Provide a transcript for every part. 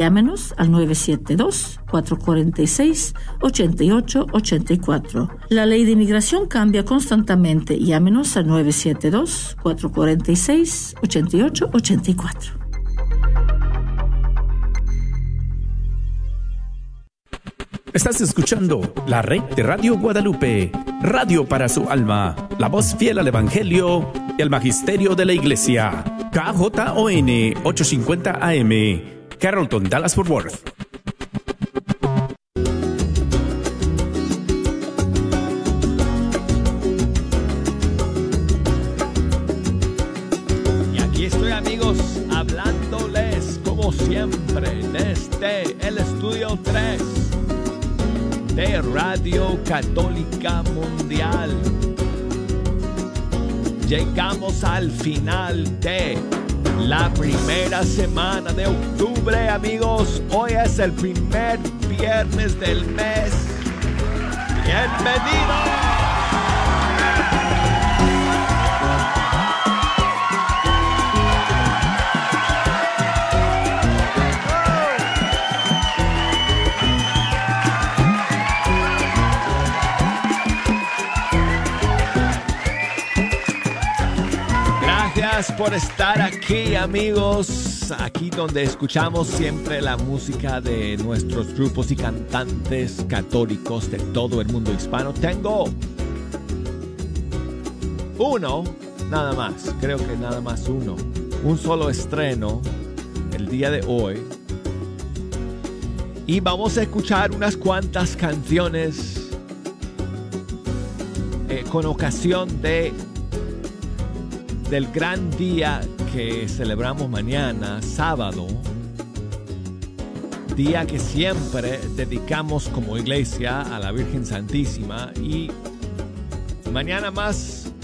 Llámenos al 972-446-8884. La ley de inmigración cambia constantemente. Llámenos al 972-446-8884. Estás escuchando la red de Radio Guadalupe, radio para su alma, la voz fiel al Evangelio y al Magisterio de la Iglesia. KJON 850 AM Carrollton, Dallas Fort Worth. Y aquí estoy amigos, hablándoles como siempre desde el estudio 3 de Radio Católica Mundial. Llegamos al final de la primera semana de octubre, amigos. Hoy es el primer viernes del mes. Bienvenidos. Por estar aquí amigos, aquí donde escuchamos siempre la música de nuestros grupos y cantantes católicos de todo el mundo hispano. Tengo uno, nada más, creo que nada más uno, un solo estreno el día de hoy. Y vamos a escuchar unas cuantas canciones eh, con ocasión de del gran día que celebramos mañana, sábado, día que siempre dedicamos como iglesia a la Virgen Santísima y mañana más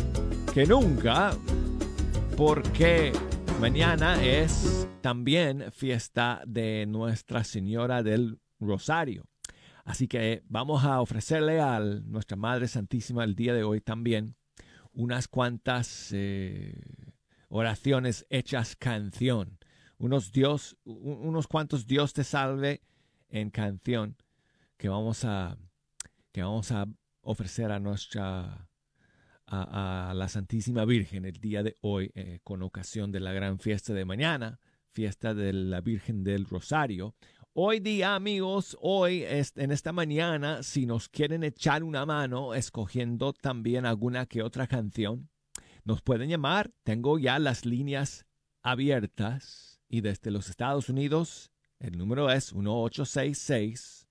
que nunca porque mañana es también fiesta de Nuestra Señora del Rosario. Así que vamos a ofrecerle a nuestra Madre Santísima el día de hoy también unas cuantas eh, oraciones hechas canción, unos, Dios, unos cuantos Dios te salve en canción que vamos a, que vamos a ofrecer a nuestra a, la Santísima Virgen el día de hoy eh, con ocasión de la gran fiesta de mañana, fiesta de la Virgen del Rosario. Hoy día, amigos, hoy en esta mañana, si nos quieren echar una mano escogiendo también alguna que otra canción, nos pueden llamar. Tengo ya las líneas abiertas y desde los Estados Unidos el número es 1866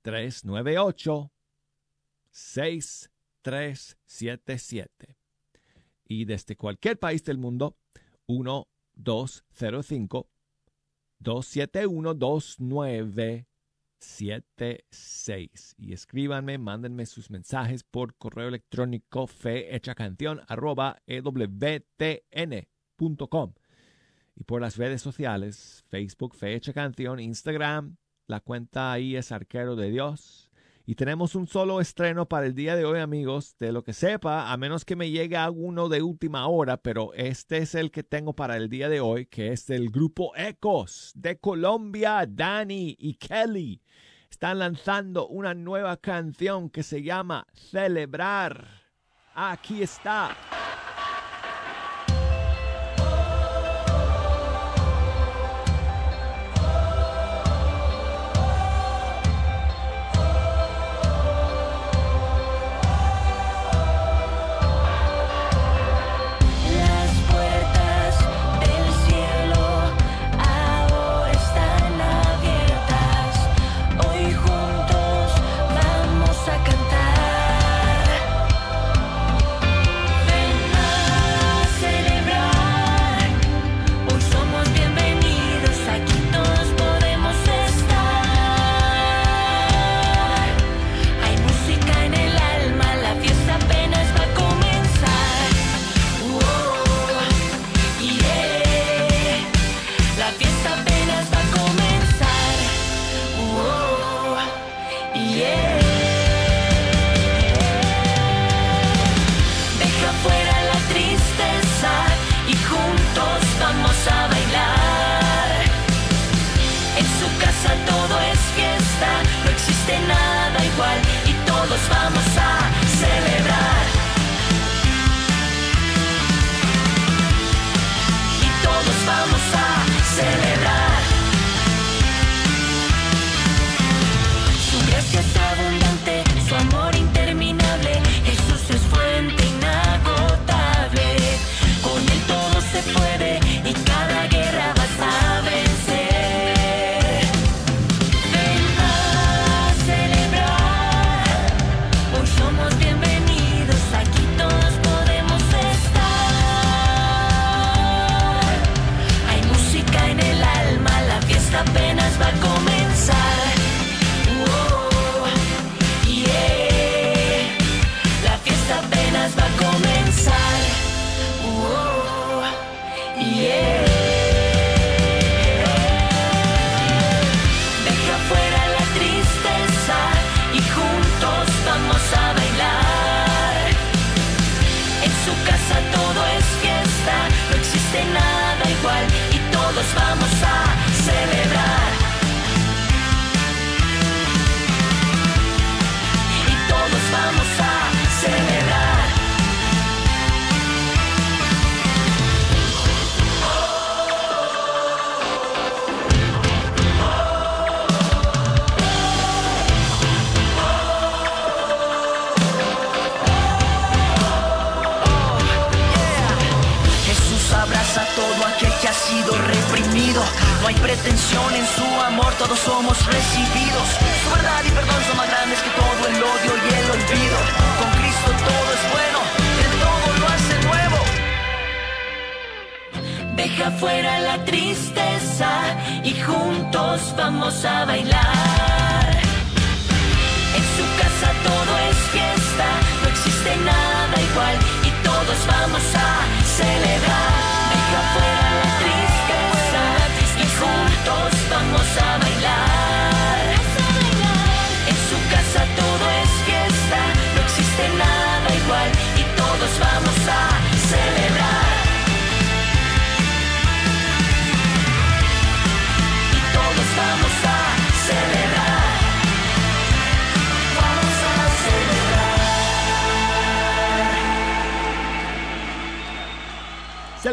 398 6377. Y desde cualquier país del mundo 1205 271-2976. Y escríbanme, mándenme sus mensajes por correo electrónico fehechacanción arroba ewtn.com. Y por las redes sociales, Facebook Fecha Canción, Instagram, la cuenta ahí es Arquero de Dios. Y tenemos un solo estreno para el día de hoy, amigos, de lo que sepa, a menos que me llegue alguno de última hora, pero este es el que tengo para el día de hoy, que es del grupo Ecos de Colombia, Dani y Kelly. Están lanzando una nueva canción que se llama Celebrar. Aquí está.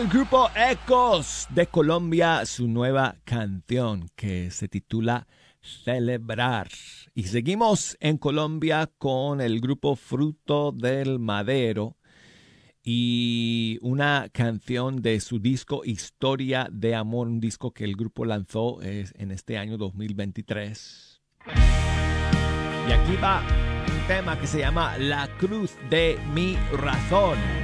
el grupo Ecos de Colombia su nueva canción que se titula Celebrar. Y seguimos en Colombia con el grupo Fruto del Madero y una canción de su disco Historia de Amor, un disco que el grupo lanzó en este año 2023. Y aquí va un tema que se llama La Cruz de mi Razón.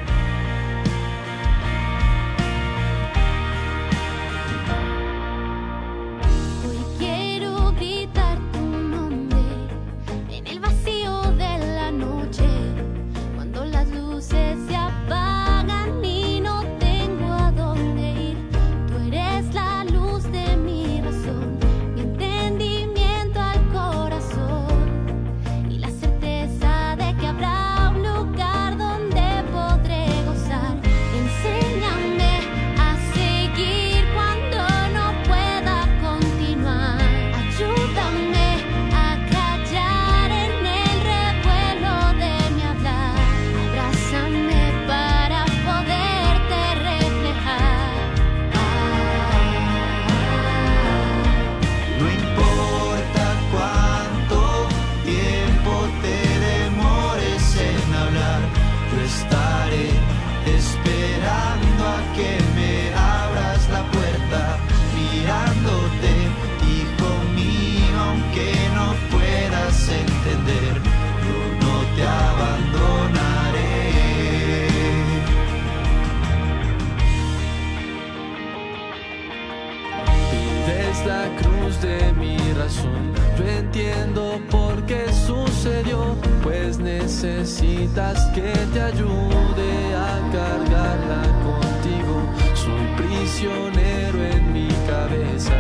necesitas que te ayude a cargarla contigo. Soy prisionero en mi cabeza,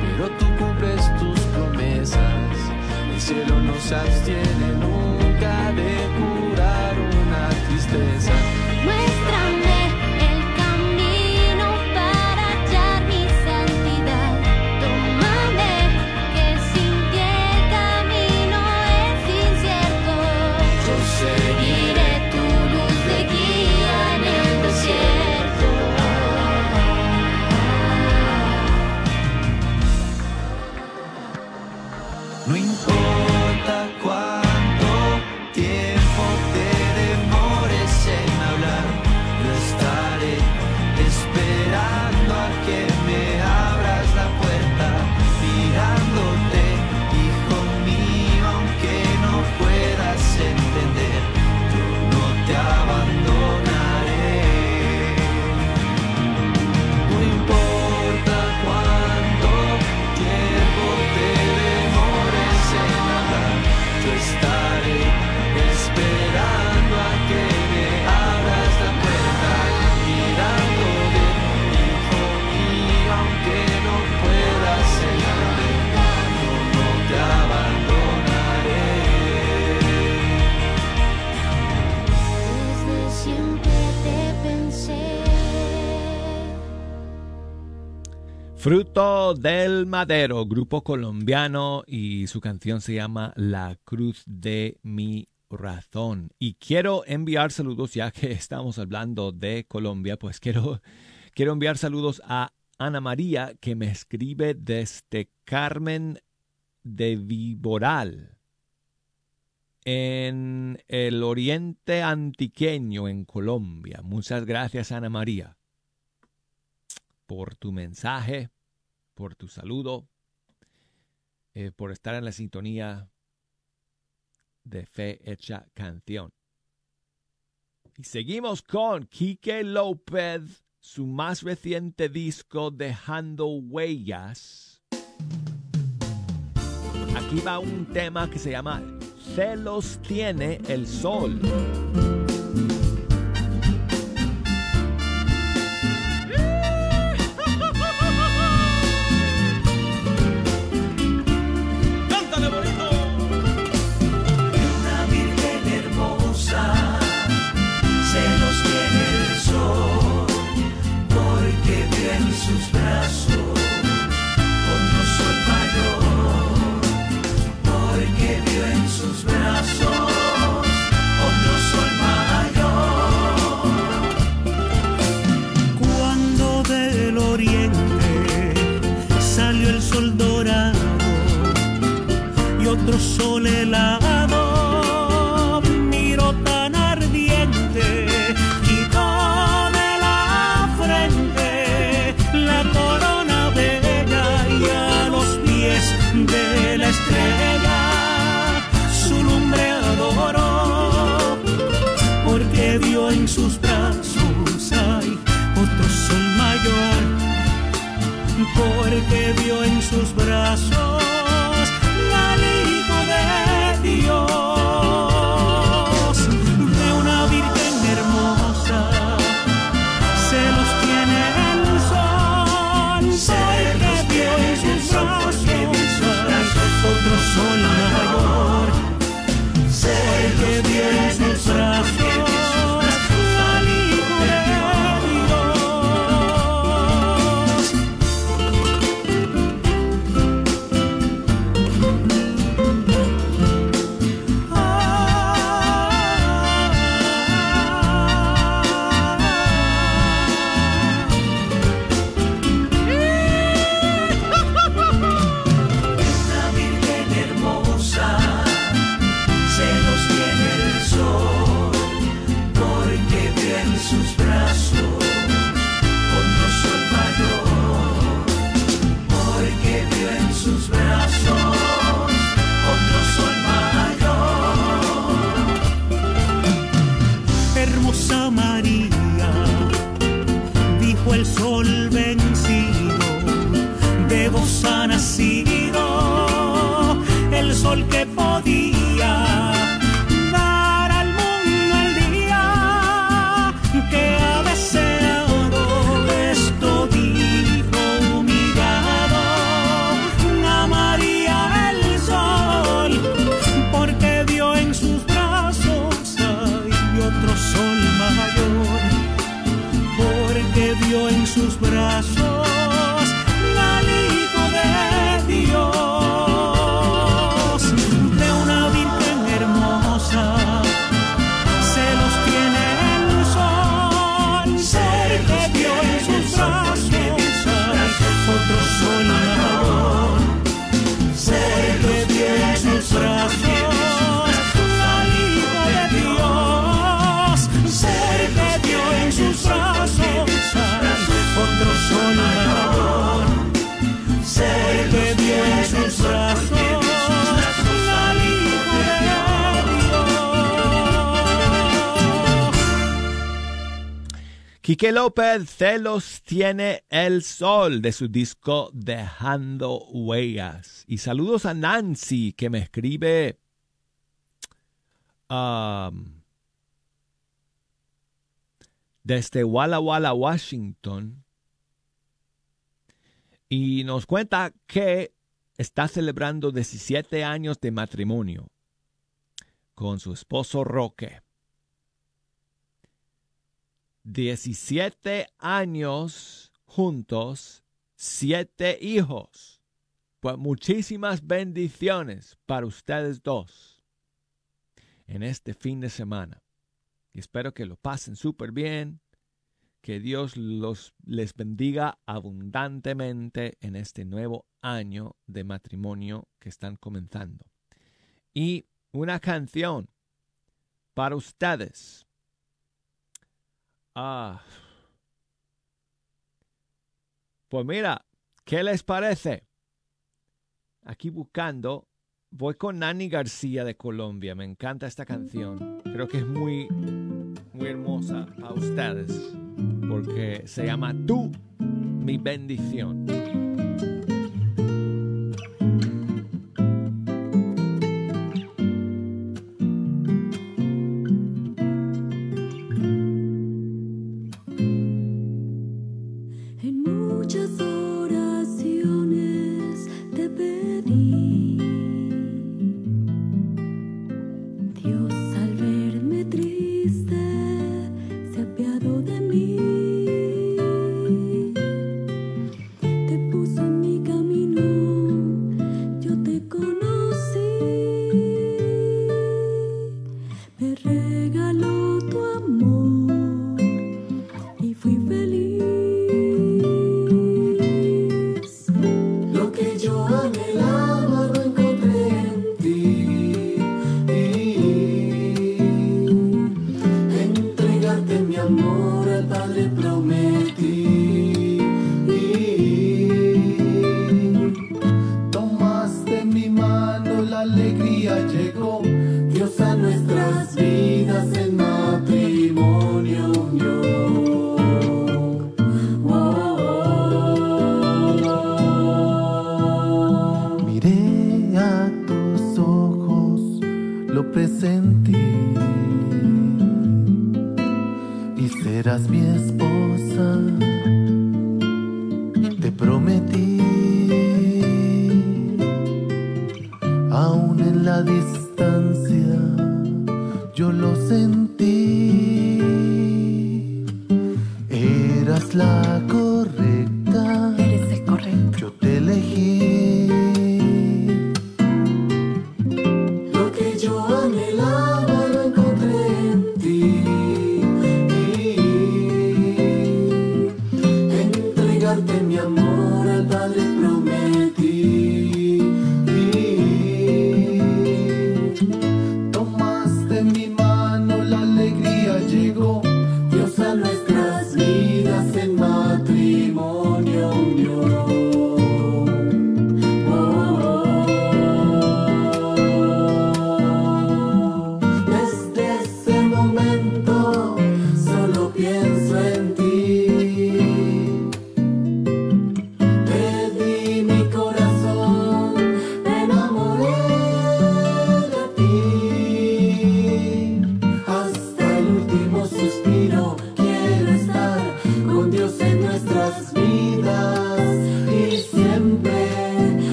pero tú cumples tus promesas. El cielo no se abstiene Fruto del Madero, grupo colombiano y su canción se llama La Cruz de mi Razón. Y quiero enviar saludos, ya que estamos hablando de Colombia, pues quiero, quiero enviar saludos a Ana María que me escribe desde Carmen de Viboral, en el oriente antiqueño en Colombia. Muchas gracias Ana María por tu mensaje, por tu saludo, eh, por estar en la sintonía de Fe Hecha Canción. Y seguimos con Quique López, su más reciente disco Dejando Huellas. Aquí va un tema que se llama Celos tiene el sol. Sus brazos hay otro sol mayor, porque vio en sus brazos Quique López, celos tiene el sol de su disco Dejando Huellas. Y saludos a Nancy que me escribe um, desde Walla Walla, Washington. Y nos cuenta que está celebrando 17 años de matrimonio con su esposo Roque. 17 años juntos, siete hijos. Pues muchísimas bendiciones para ustedes dos en este fin de semana. Y espero que lo pasen súper bien. Que Dios los, les bendiga abundantemente en este nuevo año de matrimonio que están comenzando. Y una canción para ustedes. Ah. Pues mira, ¿qué les parece? Aquí buscando, voy con Nani García de Colombia. Me encanta esta canción. Creo que es muy, muy hermosa a ustedes porque se llama Tú, mi bendición.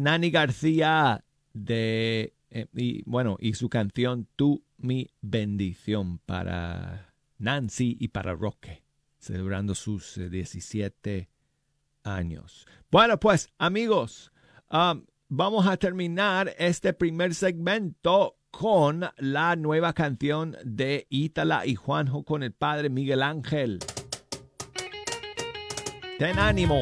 Nani García de eh, y bueno, y su canción Tú mi bendición para Nancy y para Roque, celebrando sus eh, 17 años. Bueno, pues amigos, um, vamos a terminar este primer segmento con la nueva canción de Ítala y Juanjo con el padre Miguel Ángel. Ten ánimo.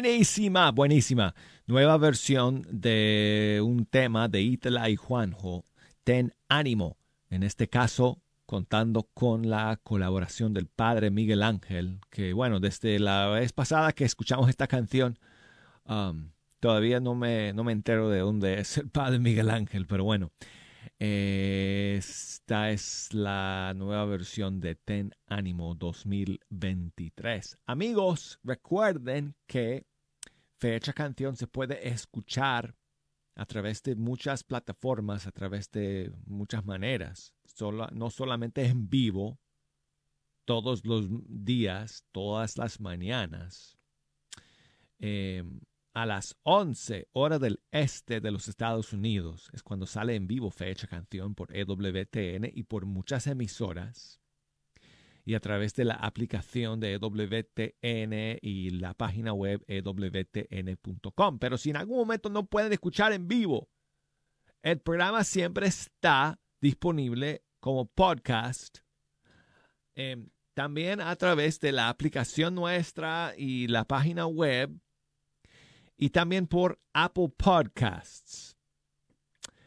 Buenísima, buenísima. Nueva versión de un tema de Itla y Juanjo, Ten Ánimo. En este caso, contando con la colaboración del padre Miguel Ángel, que bueno, desde la vez pasada que escuchamos esta canción, um, todavía no me, no me entero de dónde es el padre Miguel Ángel, pero bueno, eh, esta es la nueva versión de Ten Ánimo 2023. Amigos, recuerden que Fecha Canción se puede escuchar a través de muchas plataformas, a través de muchas maneras. No solamente en vivo, todos los días, todas las mañanas. Em, a las 11 hora del este de los Estados Unidos es cuando sale en vivo Fecha Canción por EWTN y por muchas emisoras. Y a través de la aplicación de EWTN y la página web EWTN.com. Pero si en algún momento no pueden escuchar en vivo, el programa siempre está disponible como podcast. eh, también a través de la aplicación nuestra y la página web y también por Apple Podcasts.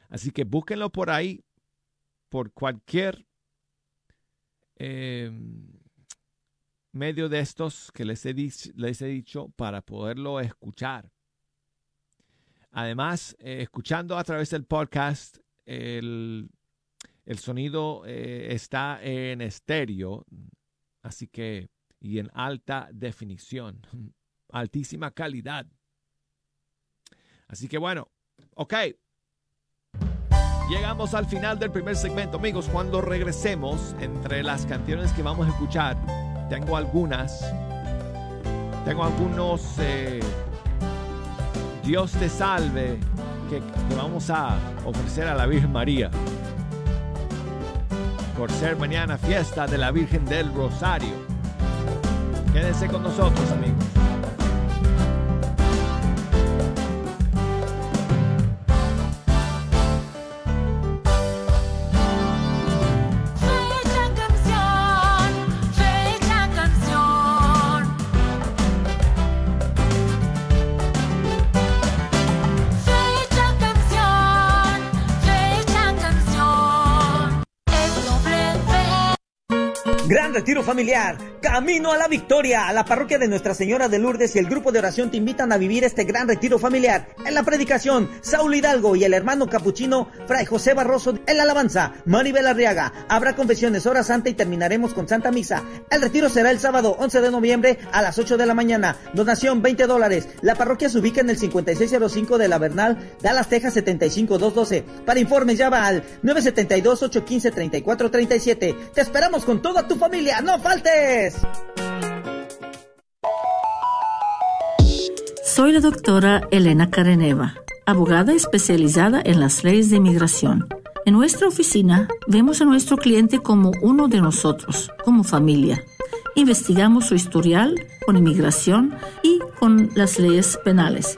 Así que búsquenlo por ahí, por cualquier eh, medio de estos que les he, les he dicho para poderlo escuchar. Además, eh, escuchando a través del podcast, el, el sonido eh, está en estéreo, así que, y en alta definición, altísima calidad. Así que bueno, ok. Llegamos al final del primer segmento, amigos. Cuando regresemos, entre las canciones que vamos a escuchar, tengo algunas. Tengo algunos eh, Dios te salve que, que vamos a ofrecer a la Virgen María. Por ser mañana fiesta de la Virgen del Rosario. Quédense con nosotros, amigos. Retiro familiar, camino a la victoria. La parroquia de Nuestra Señora de Lourdes y el grupo de oración te invitan a vivir este gran retiro familiar. En la predicación, Saulo Hidalgo y el hermano capuchino Fray José Barroso. En la alabanza, Maribel Arriaga. Habrá confesiones, hora santa y terminaremos con Santa Misa. El retiro será el sábado 11 de noviembre a las 8 de la mañana. Donación 20 dólares. La parroquia se ubica en el 5605 de la Bernal, Dallas, Texas 75212. Para informes llama al 972-815-3437. Te esperamos con toda tu familia. ¡No faltes! Soy la doctora Elena Careneva, abogada especializada en las leyes de inmigración. En nuestra oficina vemos a nuestro cliente como uno de nosotros, como familia. Investigamos su historial con inmigración y con las leyes penales.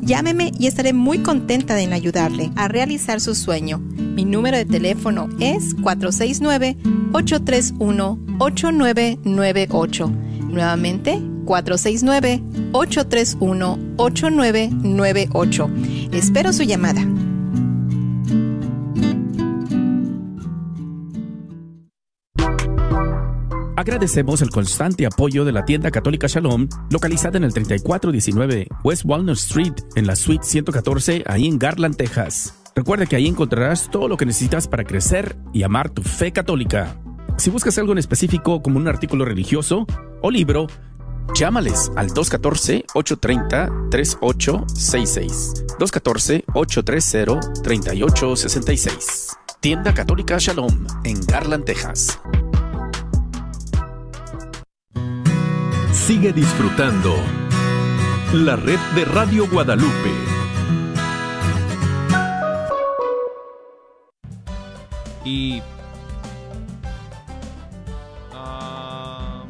Llámeme y estaré muy contenta en ayudarle a realizar su sueño. Mi número de teléfono es 469-831-8998. Nuevamente, 469-831-8998. Espero su llamada. Agradecemos el constante apoyo de la tienda católica Shalom, localizada en el 3419 West Walnut Street, en la suite 114, ahí en Garland, Texas. Recuerda que ahí encontrarás todo lo que necesitas para crecer y amar tu fe católica. Si buscas algo en específico como un artículo religioso o libro, llámales al 214-830-3866. 214-830-3866. Tienda Católica Shalom en Garland, Texas. Sigue disfrutando la red de Radio Guadalupe. Y. ah,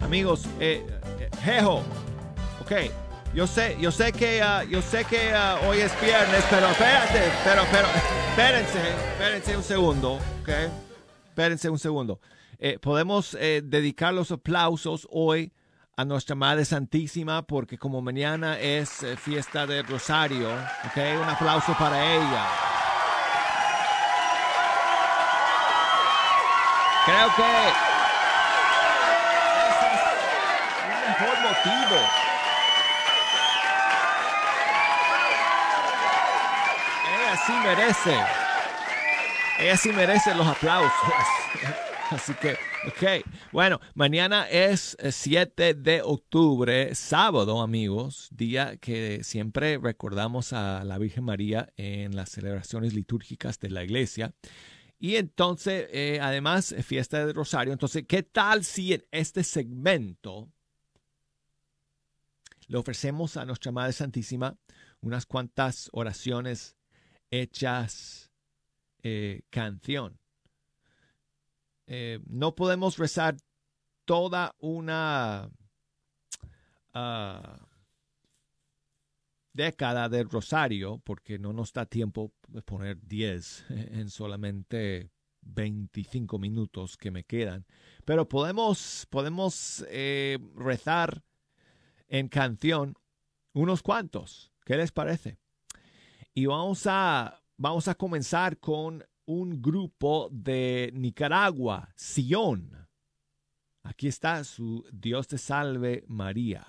amigos, eh, eh, Jejo, ok. Yo sé, yo sé que, ah, yo sé que ah, hoy es viernes, pero espérate, pero, pero, espérense, espérense un segundo, ok. Espérense un segundo. Eh, podemos eh, dedicar los aplausos hoy a nuestra Madre Santísima porque como mañana es eh, fiesta del Rosario, ok. Un aplauso para ella. Creo que ese es un mejor motivo. Ella sí merece. Ella sí merece los aplausos. Así que, ok. Bueno, mañana es eh, 7 de octubre, sábado, amigos, día que siempre recordamos a la Virgen María en las celebraciones litúrgicas de la iglesia. Y entonces, eh, además, eh, fiesta del Rosario. Entonces, ¿qué tal si en este segmento le ofrecemos a nuestra Madre Santísima unas cuantas oraciones hechas eh, canción? Eh, no podemos rezar toda una ah, década del rosario porque no nos da tiempo de poner 10 en solamente 25 minutos que me quedan. Pero podemos, podemos eh, rezar en canción unos cuantos. ¿Qué les parece? Y vamos a, vamos a comenzar con un grupo de Nicaragua, Sion. Aquí está su Dios te salve María.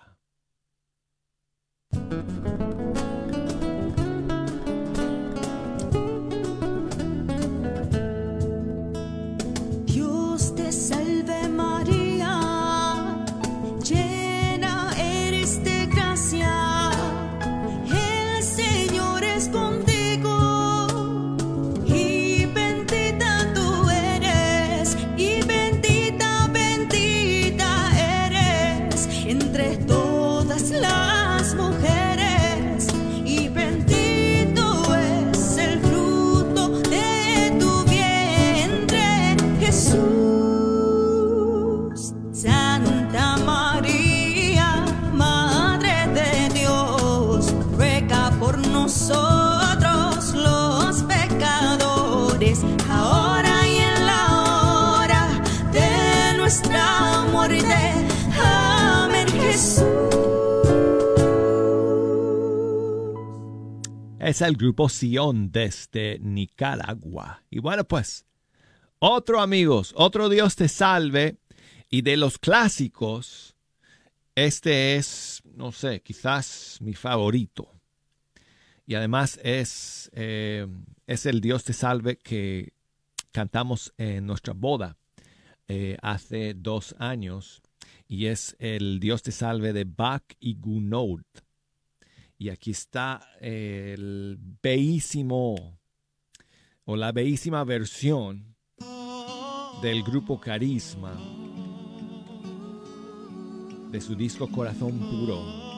Es el grupo Sion desde Nicaragua. Y bueno, pues, otro amigos, otro Dios te salve. Y de los clásicos, este es, no sé, quizás mi favorito. Y además es, eh, es el Dios te salve que cantamos en nuestra boda eh, hace dos años. Y es el Dios te salve de Bach y Gounod. Y aquí está el bellísimo o la bellísima versión del grupo Carisma de su disco Corazón Puro.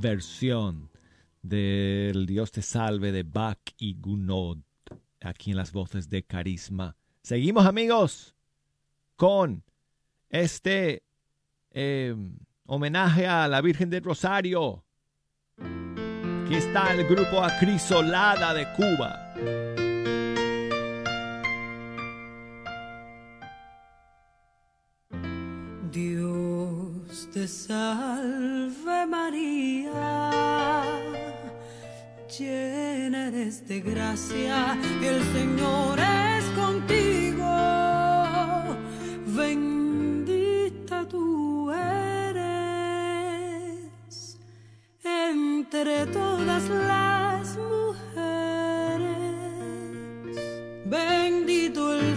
Versión del Dios te salve de Bach y Gounod aquí en las voces de Carisma. Seguimos amigos con este eh, homenaje a la Virgen del Rosario. Aquí está el grupo Acrisolada de Cuba. Te salve María, llena eres de gracia, el Señor es contigo, bendita tú eres entre todas las mujeres, bendito el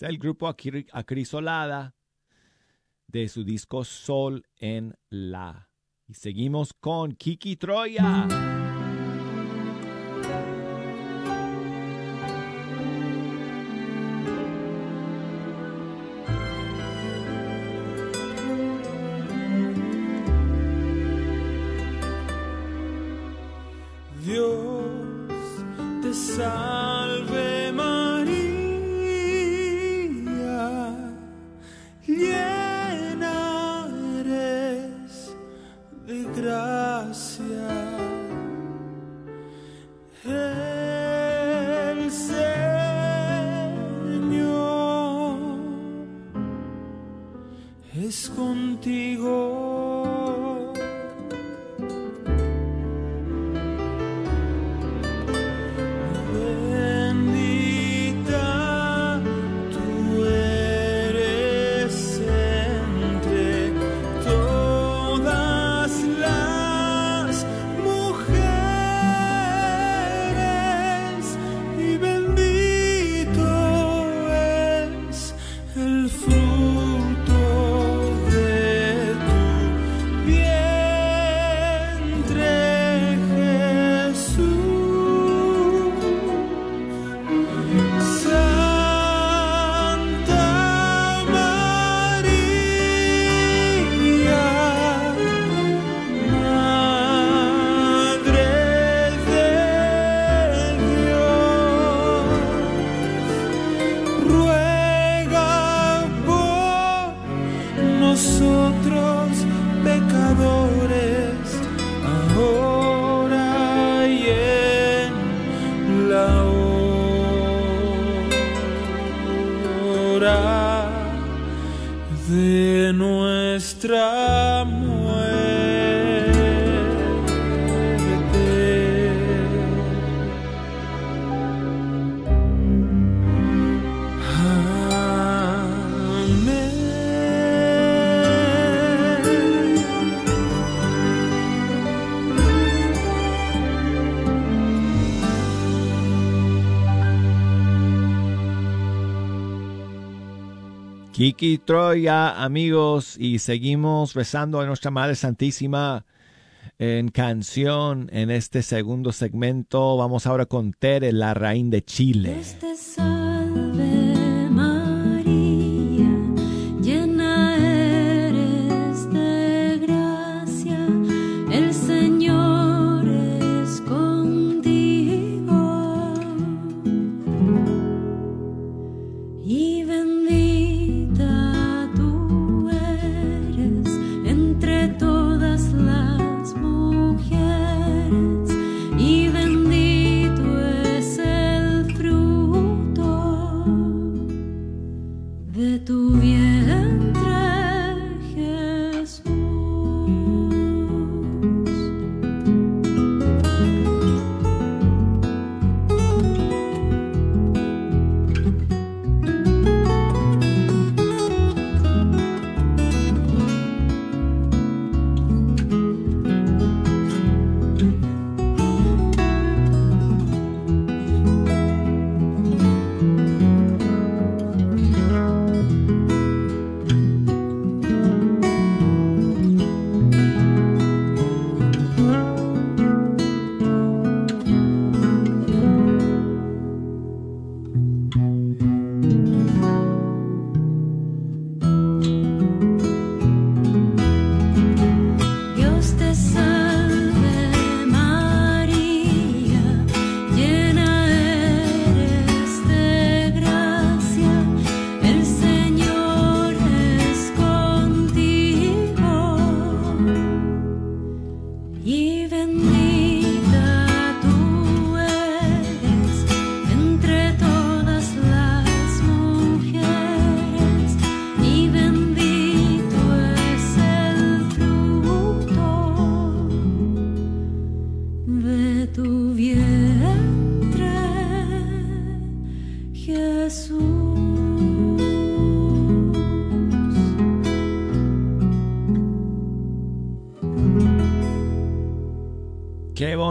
El grupo Acri- Acrisolada de su disco Sol en La. Y seguimos con Kiki Troya. Kiki Troya, amigos, y seguimos rezando a nuestra Madre Santísima en canción en este segundo segmento. Vamos ahora con Tere, la reina de Chile. Dios te salve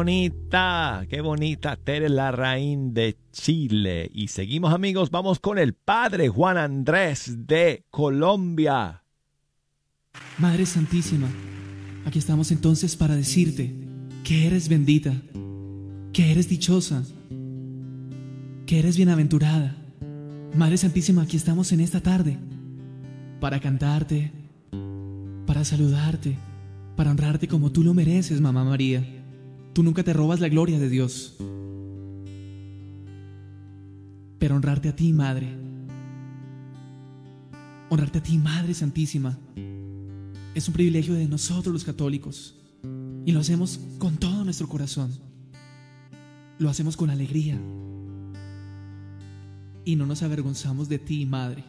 bonita, qué bonita Tere la reina de Chile. Y seguimos amigos, vamos con el padre Juan Andrés de Colombia. Madre Santísima, aquí estamos entonces para decirte que eres bendita, que eres dichosa, que eres bienaventurada. Madre Santísima, aquí estamos en esta tarde para cantarte, para saludarte, para honrarte como tú lo mereces, Mamá María. Tú nunca te robas la gloria de Dios. Pero honrarte a ti, Madre. Honrarte a ti, Madre Santísima. Es un privilegio de nosotros los católicos. Y lo hacemos con todo nuestro corazón. Lo hacemos con alegría. Y no nos avergonzamos de ti, Madre.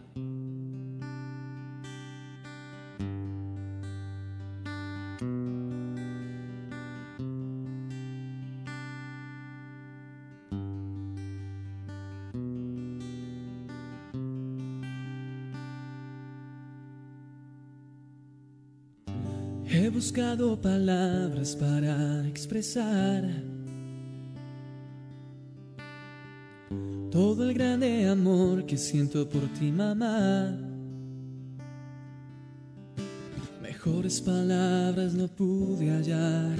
He buscado palabras para expresar todo el grande amor que siento por ti, mamá. Mejores palabras no pude hallar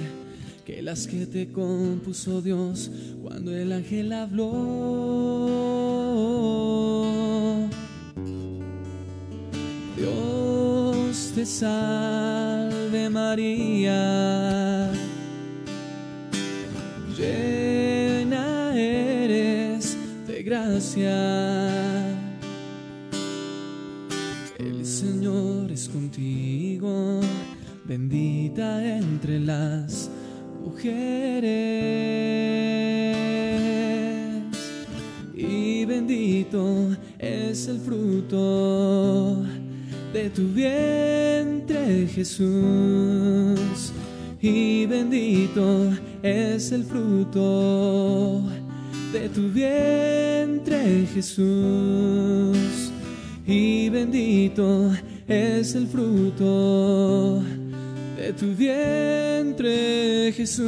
que las que te compuso Dios cuando el ángel habló. Dios te María, llena eres de gracia. El Señor es contigo, bendita entre las mujeres y bendito es el fruto de tu vientre Jesús y bendito es el fruto de tu vientre Jesús y bendito es el fruto de tu vientre Jesús.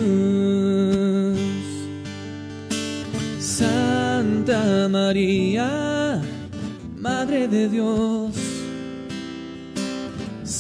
Santa María, Madre de Dios,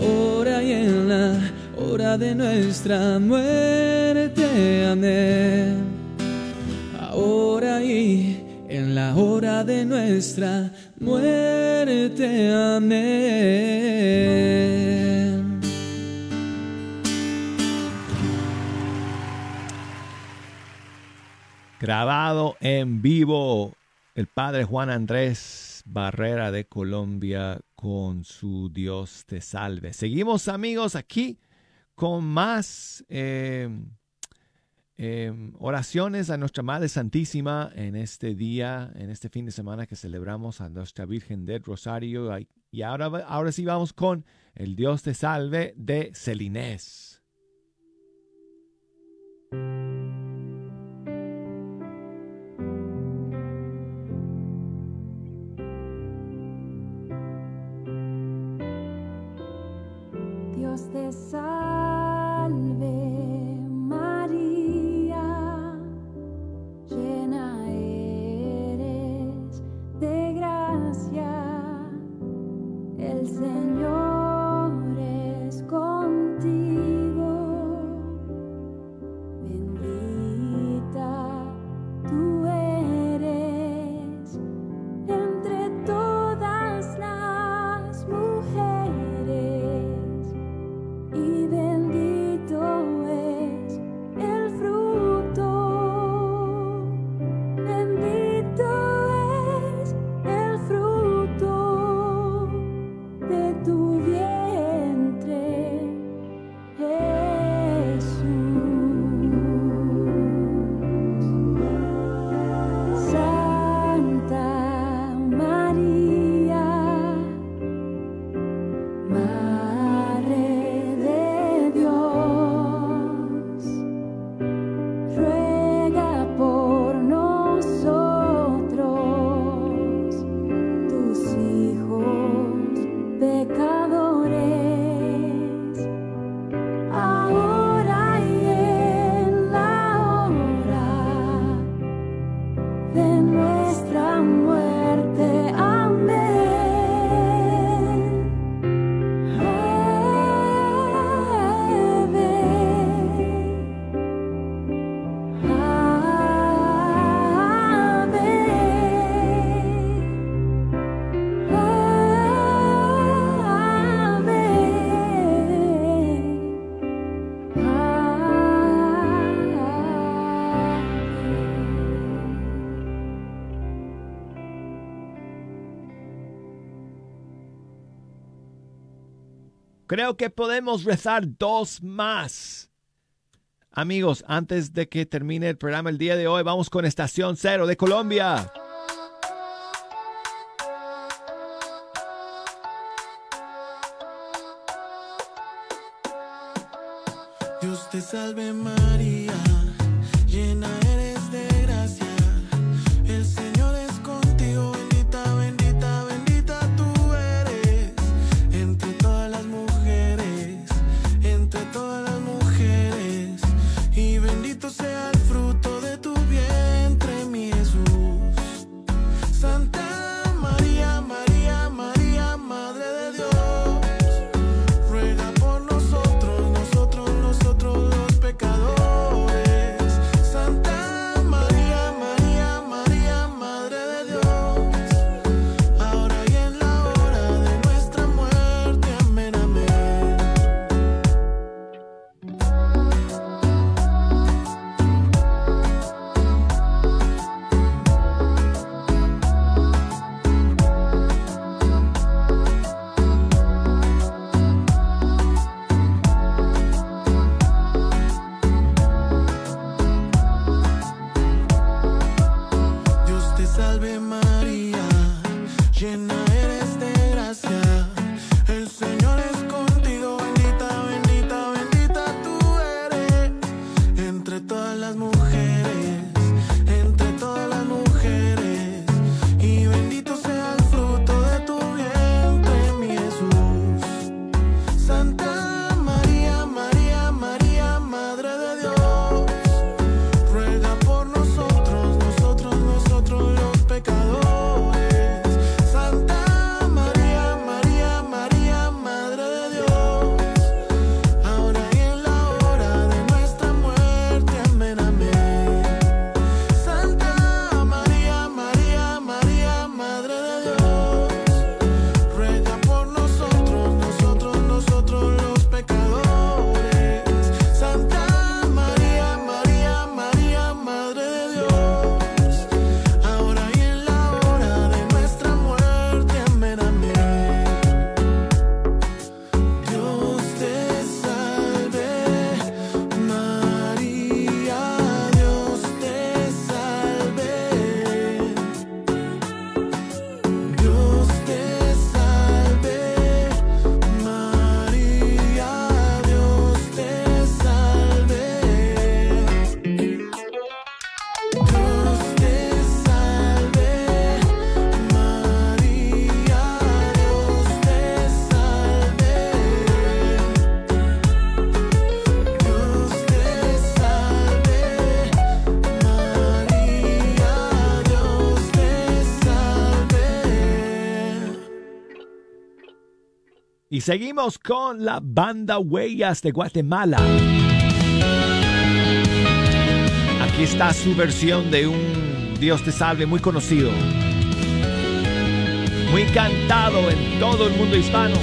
Ahora y en la hora de nuestra muerte. Amén. Ahora y en la hora de nuestra muerte. Amén. Grabado en vivo el padre Juan Andrés Barrera de Colombia con su Dios te salve. Seguimos amigos aquí con más eh, eh, oraciones a nuestra Madre Santísima en este día, en este fin de semana que celebramos a nuestra Virgen del Rosario. Y ahora, ahora sí vamos con el Dios te salve de Celinés. Dios te salve Creo que podemos rezar dos más. Amigos, antes de que termine el programa el día de hoy, vamos con Estación Cero de Colombia. Dios te salve María, Seguimos con la banda Huellas de Guatemala. Aquí está su versión de un Dios te salve muy conocido. Muy cantado en todo el mundo hispano.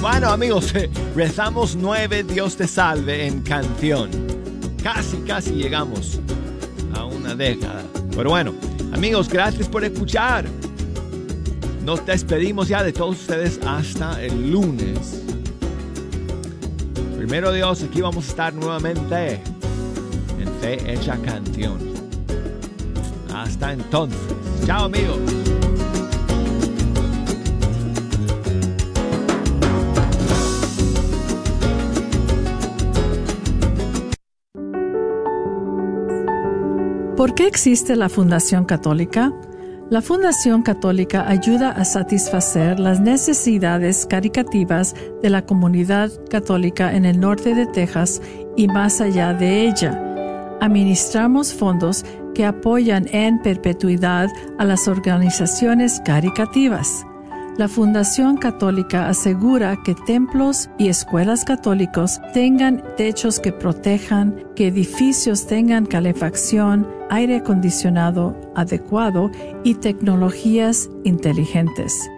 Bueno amigos, eh, rezamos nueve Dios te salve en canción. Casi, casi llegamos a una década. Pero bueno, amigos, gracias por escuchar. Nos despedimos ya de todos ustedes hasta el lunes. Primero Dios, aquí vamos a estar nuevamente en Fe Hecha Canción. Hasta entonces. Chao amigos. ¿Por qué existe la Fundación Católica? La Fundación Católica ayuda a satisfacer las necesidades caricativas de la comunidad católica en el norte de Texas y más allá de ella. Administramos fondos que apoyan en perpetuidad a las organizaciones caricativas. La Fundación Católica asegura que templos y escuelas católicos tengan techos que protejan, que edificios tengan calefacción, aire acondicionado adecuado y tecnologías inteligentes.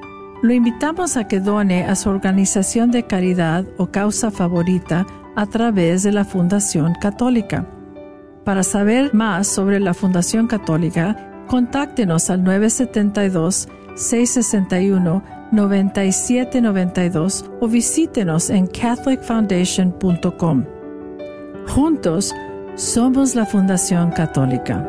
Lo invitamos a que done a su organización de caridad o causa favorita a través de la Fundación Católica. Para saber más sobre la Fundación Católica, contáctenos al 972 661 9792 o visítenos en catholicfoundation.com. Juntos somos la Fundación Católica.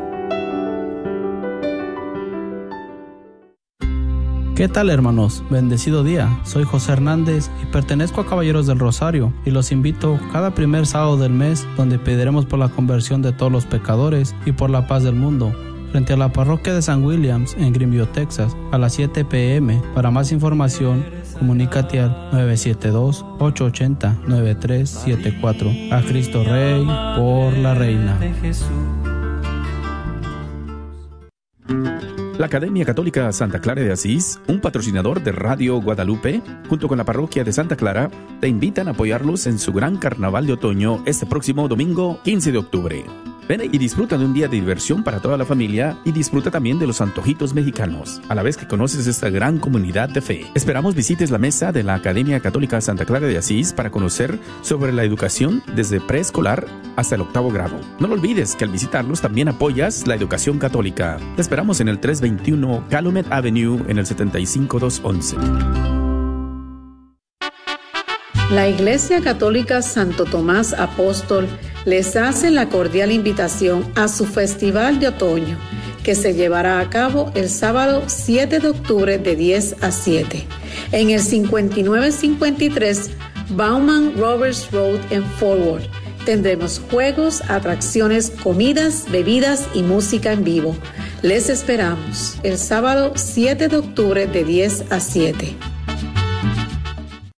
¿Qué tal hermanos? Bendecido día. Soy José Hernández y pertenezco a Caballeros del Rosario y los invito cada primer sábado del mes donde pediremos por la conversión de todos los pecadores y por la paz del mundo frente a la parroquia de San Williams en Greenville, Texas, a las 7 pm. Para más información, comunícate al 972-880-9374. A Cristo Rey por la Reina. La Academia Católica Santa Clara de Asís, un patrocinador de Radio Guadalupe, junto con la parroquia de Santa Clara, te invitan a apoyarlos en su gran carnaval de otoño este próximo domingo 15 de octubre. Ven y disfruta de un día de diversión para toda la familia y disfruta también de los antojitos mexicanos, a la vez que conoces esta gran comunidad de fe. Esperamos visites la mesa de la Academia Católica Santa Clara de Asís para conocer sobre la educación desde preescolar hasta el octavo grado. No lo olvides que al visitarlos también apoyas la educación católica. Te esperamos en el 321 Calumet Avenue en el 75211. La Iglesia Católica Santo Tomás Apóstol les hace la cordial invitación a su Festival de Otoño, que se llevará a cabo el sábado 7 de octubre de 10 a 7, en el 5953 Bauman Roberts Road en Forward. Tendremos juegos, atracciones, comidas, bebidas y música en vivo. Les esperamos el sábado 7 de octubre de 10 a 7.